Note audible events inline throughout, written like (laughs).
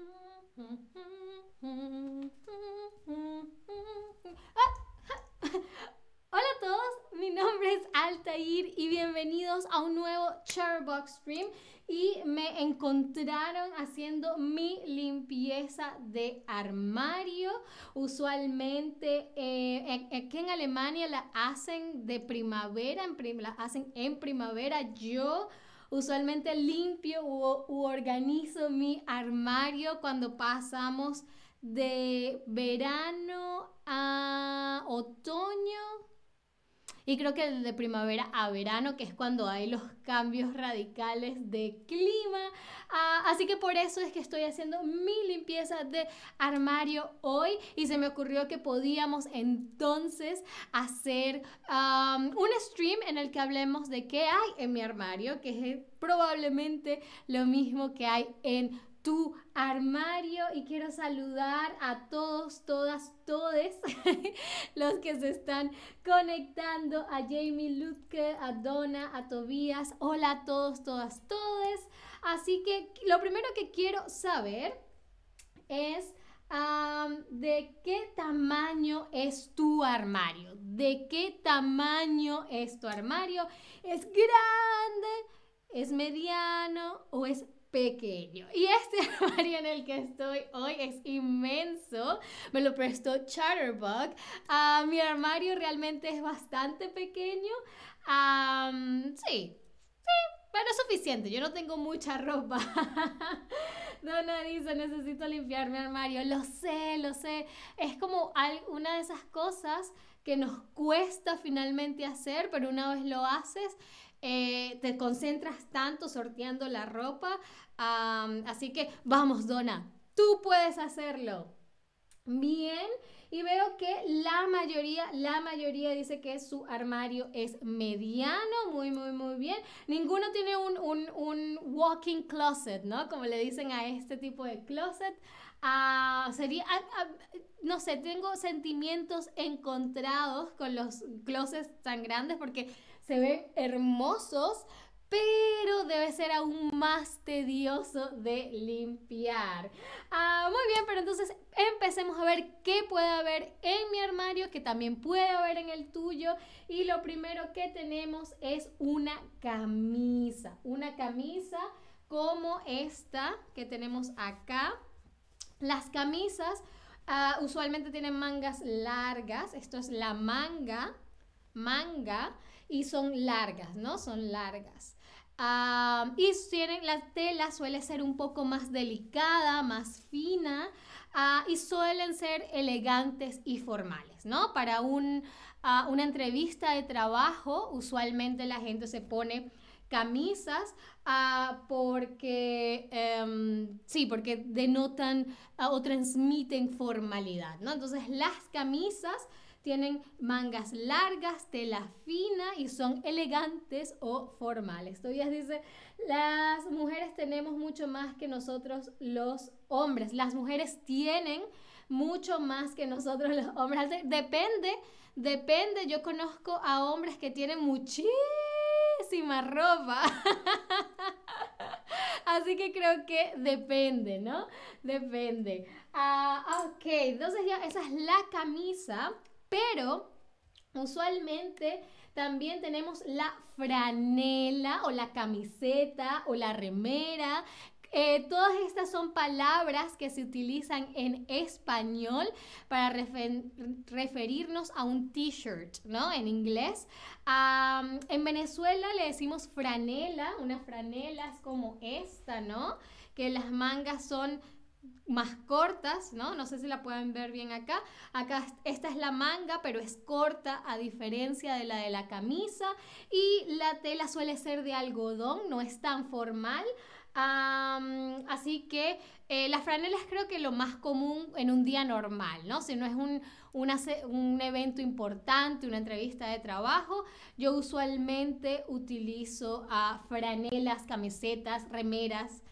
(laughs) Hola a todos, mi nombre es Altair y bienvenidos a un nuevo Charbox Stream y me encontraron haciendo mi limpieza de armario. Usualmente eh, aquí en Alemania la hacen de primavera, en la hacen en primavera. Yo usualmente limpio u organizo mi armario cuando pasamos de verano a otoño y creo que de primavera a verano, que es cuando hay los cambios radicales de clima. Ah, así que por eso es que estoy haciendo mi limpieza de armario hoy y se me ocurrió que podíamos entonces hacer un stream en el que hablemos de qué hay en mi armario, que es probablemente lo mismo que hay en tu armario y quiero saludar a todos, todas, que se están conectando, a Jamie Lutke, a Donna, a Tobías, hola a todos, todas, todes. Así que lo primero que quiero saber es de qué tamaño es tu armario, de qué tamaño es tu armario, es grande, es mediano o es pequeño. Y este (laughs) armario en el que estoy hoy es inmenso. Me lo prestó Chatterbug. Uh, mi armario realmente es bastante pequeño. sí, sí, pero es suficiente. Yo no tengo mucha ropa. (laughs) Donna dice, necesito limpiar mi armario. Lo sé, lo sé. Es como una de esas cosas que nos cuesta finalmente hacer, pero una vez lo haces, eh, te concentras tanto sorteando la ropa. así que vamos, Donna, tú puedes hacerlo. Bien, y veo que la mayoría, la mayoría dice que su armario es mediano, muy, muy, muy bien. Ninguno tiene un, un, un walking closet, ¿no? Como le dicen a este tipo de closet. Sería, no sé, tengo sentimientos encontrados con los closets tan grandes porque se ven hermosos, pero debe ser aún más tedioso de limpiar. Ah, muy bien, pero entonces empecemos a ver qué puede haber en mi armario, que también puede haber en el tuyo. Y lo primero que tenemos es una camisa, una camisa como esta que tenemos acá. Las camisas ah, usualmente tienen mangas largas, esto es la manga, manga y son largas, ¿no? Son largas. y tienen, la tela suele ser un poco más delicada, más fina ah, y suelen ser elegantes y formales, ¿no? Para un, ah, una entrevista de trabajo, usualmente la gente se pone camisas ah, porque em, sí, porque denotan o transmiten formalidad, ¿no? Entonces las camisas tienen mangas largas, tela fina y son elegantes o formales. Todavía dice, las mujeres tenemos mucho más que nosotros los hombres. Las mujeres tienen mucho más que nosotros los hombres. Depende, depende. Yo conozco a hombres que tienen muchísima ropa. (laughs) Así que creo que depende, ¿no? Depende. Ah, ok, entonces ya esa es la camisa. Pero usualmente también tenemos la franela o la camiseta o la remera. Eh, todas estas son palabras que se utilizan en español para referirnos a un t-shirt, ¿no? En inglés. en Venezuela le decimos franela, una franela es como esta, ¿no? Que las mangas son más cortas, ¿no? No sé si la pueden ver bien acá. Acá esta es la manga, pero es corta a diferencia de la de la camisa y la tela suele ser de algodón, no es tan formal. Así que eh, las franelas creo que lo más común en un día normal, ¿no? Si no es un, un evento importante, una entrevista de trabajo, yo usualmente utilizo a franelas, camisetas, remeras,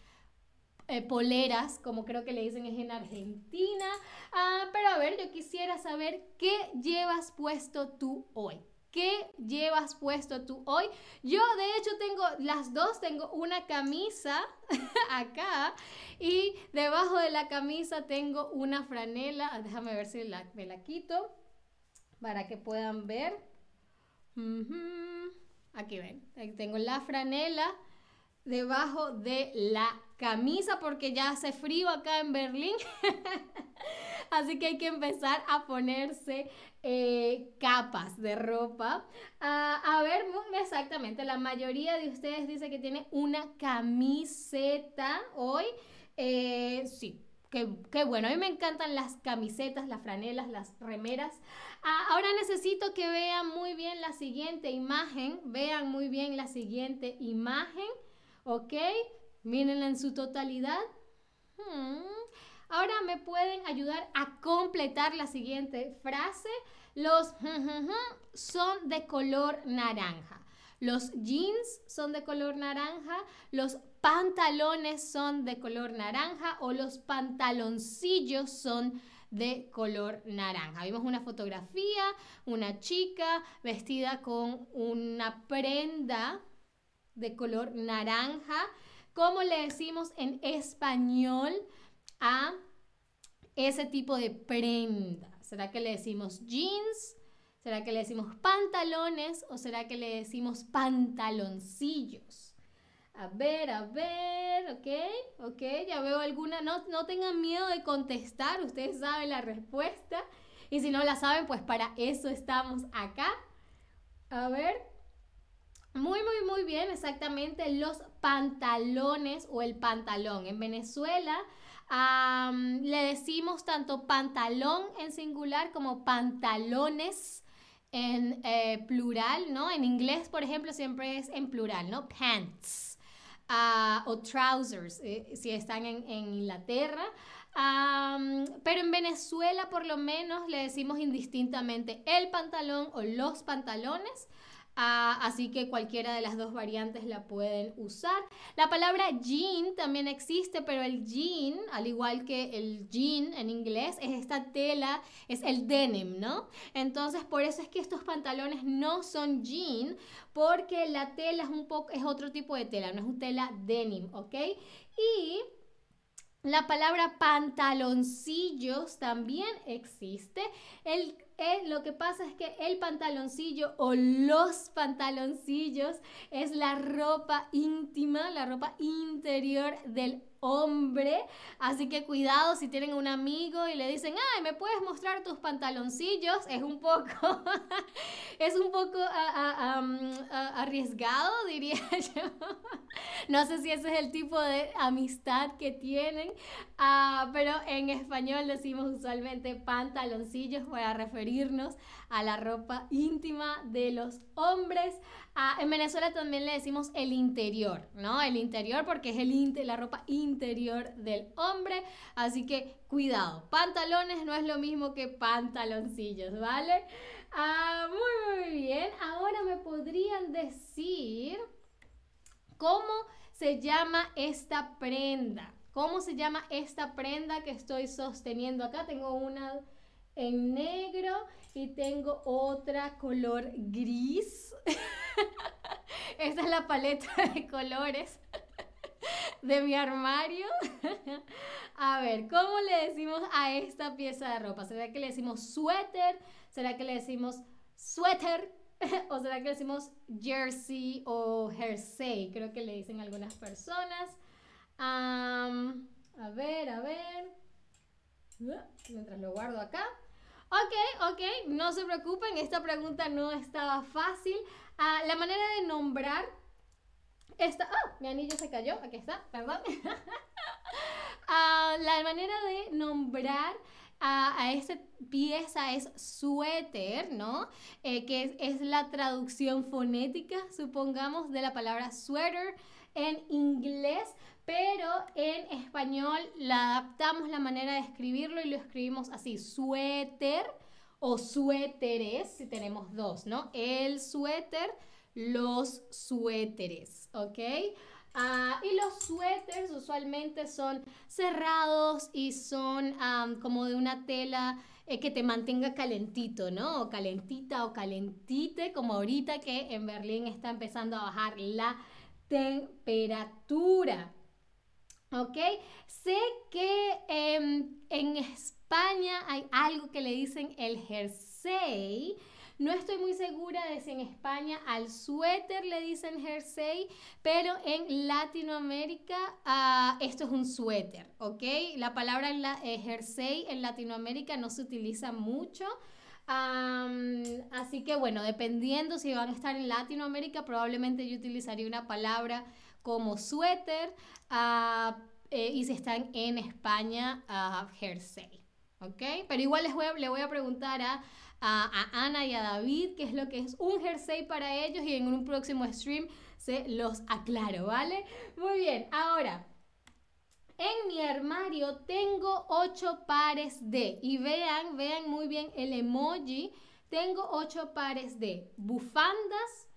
eh, poleras, como creo que le dicen es en Argentina. Ah, pero a ver, yo quisiera saber qué llevas puesto tú hoy. ¿Qué llevas puesto tú hoy? Yo de hecho tengo las dos, tengo una camisa (laughs) acá y debajo de la camisa tengo una franela. Déjame ver si me la quito para que puedan ver. Aquí ven, tengo la franela debajo de la camisa porque ya hace frío acá en Berlín. (laughs) Así que hay que empezar a ponerse eh, capas de ropa. Ah, a ver, exactamente, la mayoría de ustedes dice que tiene una camiseta hoy. Eh, sí, Qué, bueno, a mí me encantan las camisetas, las franelas, las remeras. Ah, ahora necesito que vean muy bien la siguiente imagen. Vean muy bien la siguiente imagen. ¿Ok? Mírenla en su totalidad. Hmm. Ahora me pueden ayudar a completar la siguiente frase. Los son de color naranja. Los jeans son de color naranja, los pantalones son de color naranja o los pantaloncillos son de color naranja. Vimos una fotografía, una chica vestida con una prenda de color naranja. ¿Cómo le decimos en español? A ese tipo de prenda? ¿Será que le decimos jeans? ¿Será que le decimos pantalones o será que le decimos pantaloncillos? A ver, a ver, ok, ok, ya veo alguna. No, no tengan miedo de contestar, ustedes saben la respuesta. Y si no la saben, pues para eso estamos acá. A ver. Muy, muy, muy bien, exactamente los pantalones o el pantalón. En Venezuela le decimos tanto pantalón en singular como pantalones en eh, plural, ¿no? En inglés, por ejemplo, siempre es en plural, ¿no? Pants ah, o trousers, eh, si están en, Inglaterra. pero en Venezuela, por lo menos, le decimos indistintamente el pantalón o los pantalones. Ah, así que cualquiera de las dos variantes la pueden usar. La palabra jean también existe, pero el jean, al igual que el jean en inglés, es esta tela, es el denim, ¿no? Entonces, por eso es que estos pantalones no son jean, porque la tela es un poco, es otro tipo de tela, no es un tela denim, ¿ok? Y la palabra pantaloncillos también existe. El lo que pasa es que el pantaloncillo o los pantaloncillos es la ropa íntima, la ropa interior del hombre. Así que cuidado si tienen un amigo y le dicen, ay, ¿me puedes mostrar tus pantaloncillos? Es un poco, (laughs) es un poco arriesgado, (laughs) diría yo. no sé si ese es el tipo de amistad que tienen, ah, pero en español decimos usualmente pantaloncillos para referirnos a la ropa íntima de los hombres. Ah, en Venezuela también le decimos el interior, ¿no? El interior porque es el la ropa interior del hombre. Así que cuidado, pantalones no es lo mismo que pantaloncillos, ¿vale? Ah, muy, muy bien. Ahora me podrían decir cómo se llama esta prenda. ¿Cómo se llama esta prenda que estoy sosteniendo acá? Tengo una en negro y tengo otra color gris. (laughs) Esta es la paleta (laughs) de colores de mi armario. (laughs) A ver, ¿cómo le decimos a esta pieza de ropa? ¿Será que le decimos suéter? ¿Será que le decimos suéter? ¿O será que le decimos jersey o jersey? Creo que le dicen algunas personas. a ver, a ver. Mientras lo guardo acá. Ok, ok, no se preocupen, esta pregunta no estaba fácil. Ah, la manera de nombrar esta... ¡Ah! Mi anillo se cayó, aquí está, perdón. (laughs) Ah, la manera de nombrar a, esta pieza es suéter, ¿no? Eh, que es, la traducción fonética, supongamos, de la palabra sweater en inglés, pero en español la adaptamos la manera de escribirlo y lo escribimos así, suéter o suéteres, si tenemos dos, ¿no? El suéter, los suéteres, ¿ok? Ah, y los suéteres usualmente son cerrados y son como de una tela eh, que te mantenga calentito, ¿no? O calentita o calentite, como ahorita que en Berlín está empezando a bajar la temperatura. ¿Ok? Sé que em, en España hay algo que le dicen el jersey. No estoy muy segura de si en España al suéter le dicen jersey, pero en Latinoamérica uh, esto es un suéter, ¿ok? La palabra la, eh, jersey en Latinoamérica no se utiliza mucho. Así que bueno, dependiendo si van a estar en Latinoamérica, probablemente yo utilizaría una palabra como suéter uh, eh, y si están en España, uh, jersey. ¿Ok? Pero igual les voy a, le voy a preguntar a a, Ana y a David qué es lo que es un jersey para ellos y en un próximo stream se los aclaro, ¿vale? Muy bien, ahora, en mi armario tengo ocho pares de, y vean, vean muy bien el emoji, tengo ocho pares de bufandas,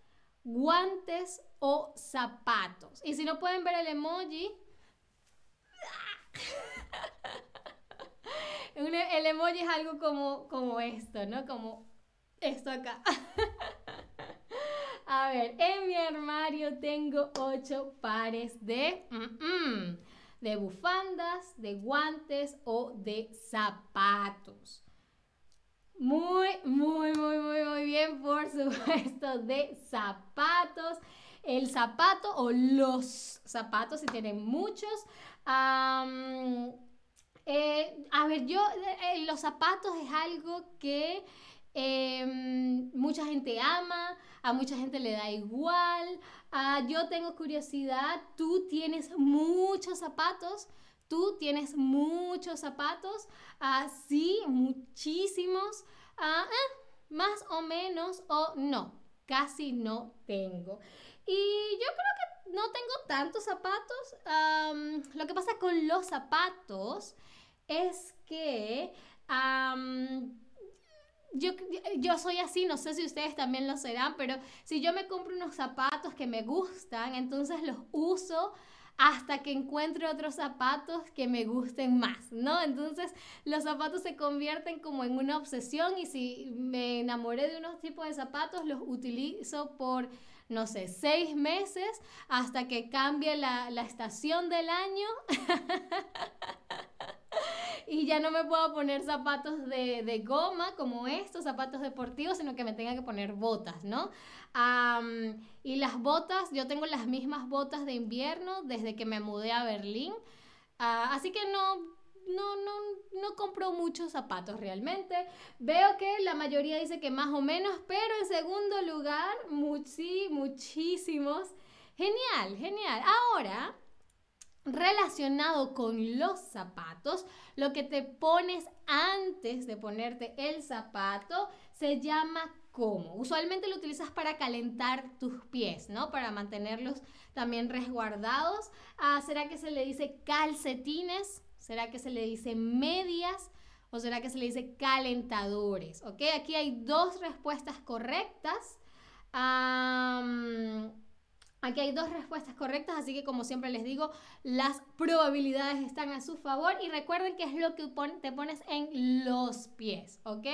guantes o zapatos. Y si no pueden ver el emoji... (laughs) el emoji es algo como, como esto, ¿no? Como esto acá. (laughs) A ver, en mi armario tengo ocho pares de, de bufandas, de guantes o de zapatos. Muy, muy, muy, muy, muy bien, por supuesto, de zapatos. El zapato o los zapatos, si tienen muchos. Eh, a ver, yo, eh, los zapatos es algo que em, mucha gente ama, a mucha gente le da igual. Ah, yo tengo curiosidad, tú tienes muchos zapatos, tú tienes muchos zapatos, uh, sí, muchísimos, ah, eh, más o menos o no, casi no tengo. Y yo creo que no tengo tantos zapatos. lo que pasa con los zapatos es que yo, yo soy así, no sé si ustedes también lo serán, pero si yo me compro unos zapatos que me gustan, entonces los uso hasta que encuentre otros zapatos que me gusten más, ¿no? Entonces los zapatos se convierten como en una obsesión y si me enamoré de unos tipos de zapatos, los utilizo por, no sé, seis meses hasta que cambie la, la estación del año. (laughs) y ya no me puedo poner zapatos de, goma como estos, zapatos deportivos, sino que me tenga que poner botas, ¿no? y las botas, yo tengo las mismas botas de invierno desde que me mudé a Berlín, ah, así que no, no, no, no compro muchos zapatos realmente. Veo que la mayoría dice que más o menos, pero en segundo lugar, muchísimos. Genial, genial. Ahora, relacionado con los zapatos, lo que te pones antes de ponerte el zapato se llama como. Usualmente lo utilizas para calentar tus pies, ¿no? Para mantenerlos también resguardados. Ah, ¿Será que se le dice calcetines? ¿Será que se le dice medias? ¿O será que se le dice calentadores? ¿Ok? Aquí hay dos respuestas correctas. Aquí hay dos respuestas correctas, así que como siempre les digo, las probabilidades están a su favor y recuerden que es lo que te pones en los pies, ¿ok?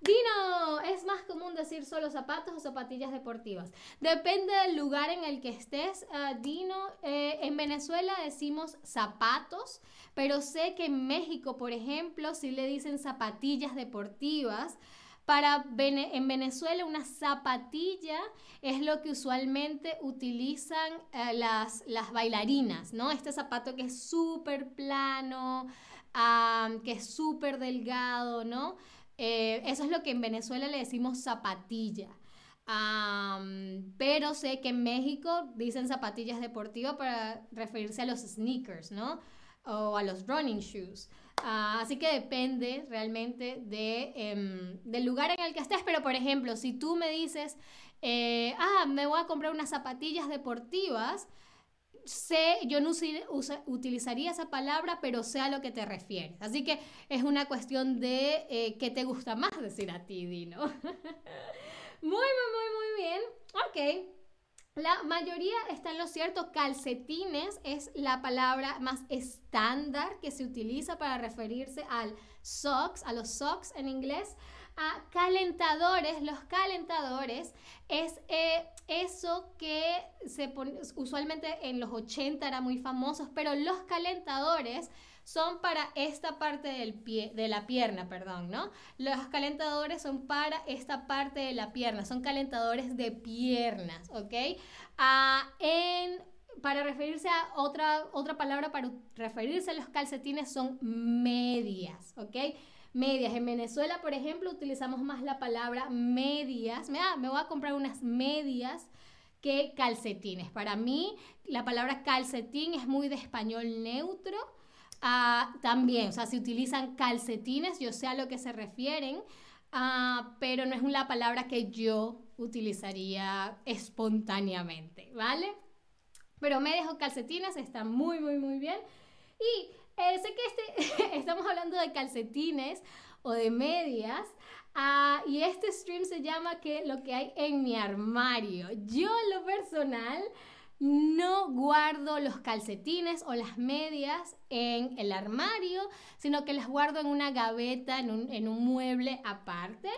Dino, ¿es más común decir solo zapatos o zapatillas deportivas? Depende del lugar en el que estés, uh, Dino. Eh, en Venezuela decimos zapatos, pero sé que en México, por ejemplo, sí le dicen zapatillas deportivas. Para en Venezuela una zapatilla es lo que usualmente utilizan eh, las, las bailarinas, ¿no? Este zapato que es súper plano, que es súper delgado, ¿no? Eh, eso es lo que en Venezuela le decimos zapatilla. pero sé que en México dicen zapatillas deportivas para referirse a los sneakers, ¿no? O a los running shoes. Ah, así que depende realmente de, em, del lugar en el que estés. Pero, por ejemplo, si tú me dices, eh, ah, me voy a comprar unas zapatillas deportivas, sé, yo no utilizaría esa palabra, pero sé a lo que te refieres. Así que es una cuestión de eh, qué te gusta más decir a ti, Dino. (laughs) muy, muy, muy, muy bien. Ok. La mayoría está en lo cierto. Calcetines es la palabra más estándar que se utiliza para referirse al socks, a los socks en inglés. A calentadores, los calentadores es eh, eso que se pone, usualmente en los 80 era muy famosos, pero los calentadores son para esta parte del pie, de la pierna, perdón, ¿no? Los calentadores son para esta parte de la pierna, son calentadores de piernas, ¿ok? Ah, en, para referirse a otra, otra palabra, para referirse a los calcetines son medias, ¿ok? Medias. En Venezuela, por ejemplo, utilizamos más la palabra medias. Ah, me voy a comprar unas medias que calcetines. Para mí, la palabra calcetín es muy de español neutro Ah, también, o sea, se utilizan calcetines, yo sé a lo que se refieren, ah, pero no es una palabra que yo utilizaría espontáneamente, ¿vale? Pero medias o calcetines están muy, muy, muy bien. Y eh, sé que este, (laughs) estamos hablando de calcetines o de medias. Ah, y este stream se llama que lo que hay en mi armario. Yo lo personal no guardo los calcetines o las medias en el armario, sino que las guardo en una gaveta, en un, mueble aparte.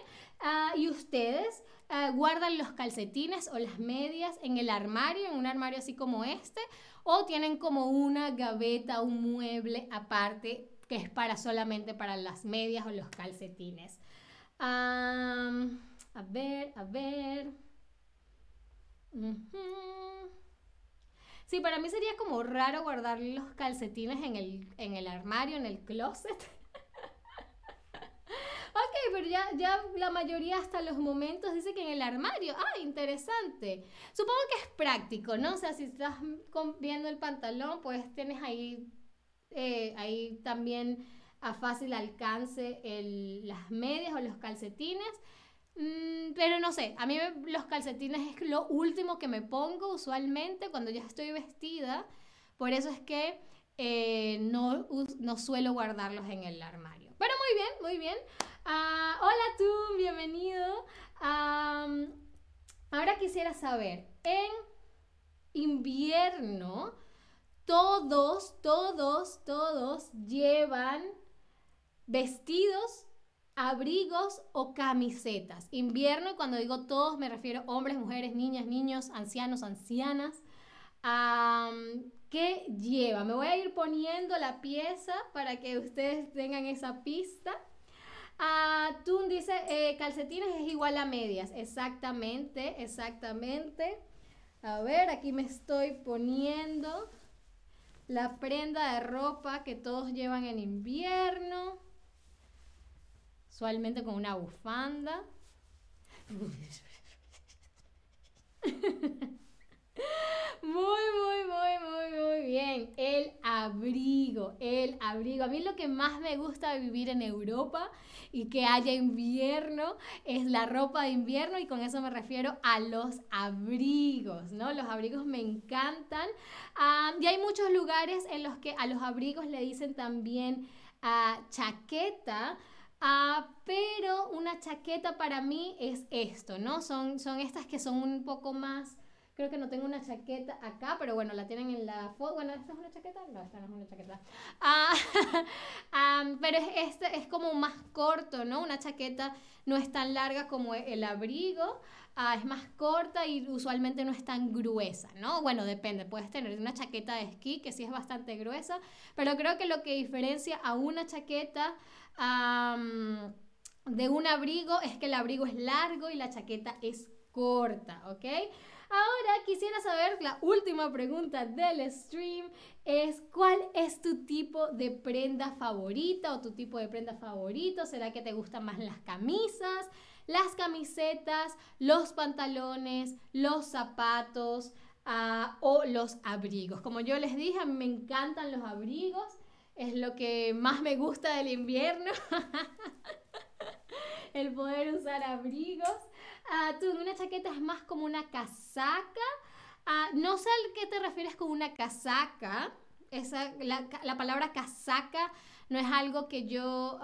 Ah, y ustedes ah, guardan los calcetines o las medias en el armario, en un armario así como este, o tienen como una gaveta, un mueble aparte que es para solamente para las medias o los calcetines. a ver, a ver. Sí, para mí sería como raro guardar los calcetines en el, en el armario, en el closet. Pero ya, ya la mayoría hasta los momentos dice que en el armario. Ah, interesante. Supongo que es práctico, ¿no? O sea, si estás viendo el pantalón, pues tienes ahí, eh, ahí también a fácil alcance las medias o los calcetines. Mm, pero no sé, a mí los calcetines es lo último que me pongo usualmente cuando ya estoy vestida. Por eso es que eh, no, no, suelo guardarlos en el armario. Pero muy bien, muy bien. Ah, hola tú, bienvenido. ahora quisiera saber, en invierno, todos, todos, todos llevan vestidos abrigos o camisetas. Invierno, cuando digo todos, me refiero a hombres, mujeres, niñas, niños, ancianos, ancianas. ¿Qué lleva? Me voy a ir poniendo la pieza para que ustedes tengan esa pista. Uh, Tun dice, eh, calcetines es igual a medias. Exactamente, exactamente. A ver, aquí me estoy poniendo la prenda de ropa que todos llevan en invierno usualmente con una bufanda. (laughs) Muy, muy, muy, muy, muy bien. El abrigo, el abrigo. A mí lo que más me gusta de vivir en Europa y que haya invierno es la ropa de invierno y con eso me refiero a los abrigos, ¿no? Los abrigos me encantan. Y hay muchos lugares en los que a los abrigos le dicen también ah, chaqueta Ah, pero una chaqueta para mí es esto, ¿no? Son, son estas que son un poco más... Creo que no tengo una chaqueta acá, pero bueno, la tienen en la foto. Bueno, ¿esta es una chaqueta? No, esta no es una chaqueta. (laughs) Ah, (laughs) pero es, este es como más corto, ¿no? Una chaqueta no es tan larga como el abrigo. Ah, es más corta y usualmente no es tan gruesa, ¿no? Bueno, depende, puedes tener una chaqueta de esquí que sí es bastante gruesa, pero creo que lo que diferencia a una chaqueta de un abrigo es que el abrigo es largo y la chaqueta es corta, ¿ok? Ahora quisiera saber, la última pregunta del stream es ¿cuál es tu tipo de prenda favorita o tu tipo de prenda favorito? ¿Será que te gustan más las camisas, las camisetas, los pantalones, los zapatos ah, o los abrigos? Como yo les dije, me encantan los abrigos es lo que más me gusta del invierno. (laughs) el poder usar abrigos. Uh, una chaqueta es más como una casaca. Ah, no sé a qué te refieres con una casaca. Esa, la, palabra casaca no es algo que yo,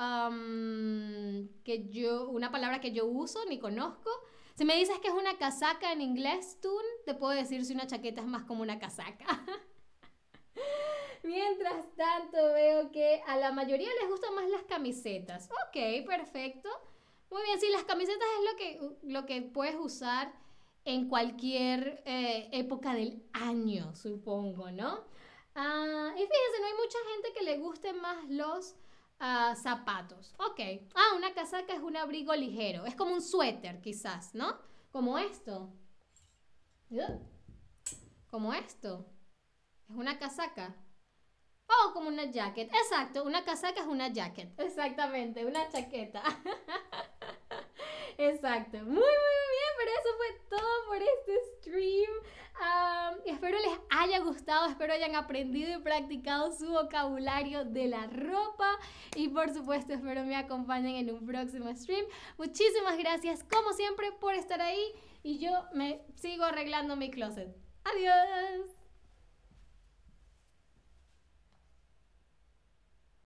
que yo, una palabra que yo uso ni conozco. Si me dices que es una casaca en inglés, tú te puedo decir si una chaqueta es más como una casaca. (laughs) Mientras tanto, veo que a la mayoría les gustan más las camisetas. Ok, perfecto. Muy bien, sí, las camisetas es lo que, lo que puedes usar en cualquier eh, época del año, supongo, ¿no? Ah, y fíjense, no hay mucha gente que le gusten más los ah, zapatos. Ok. Ah, una casaca es un abrigo ligero. Es como un suéter, quizás, ¿no? Como esto. Como esto. Es una casaca. Oh, como una jacket. Exacto, una casaca es una jacket. Exactamente, una chaqueta. (laughs) Exacto. Muy, muy bien, pero eso fue todo por este stream. espero les haya gustado, espero hayan aprendido y practicado su vocabulario de la ropa. Y por supuesto, espero me acompañen en un próximo stream. Muchísimas gracias, como siempre, por estar ahí. Y yo me sigo arreglando mi closet. Adiós.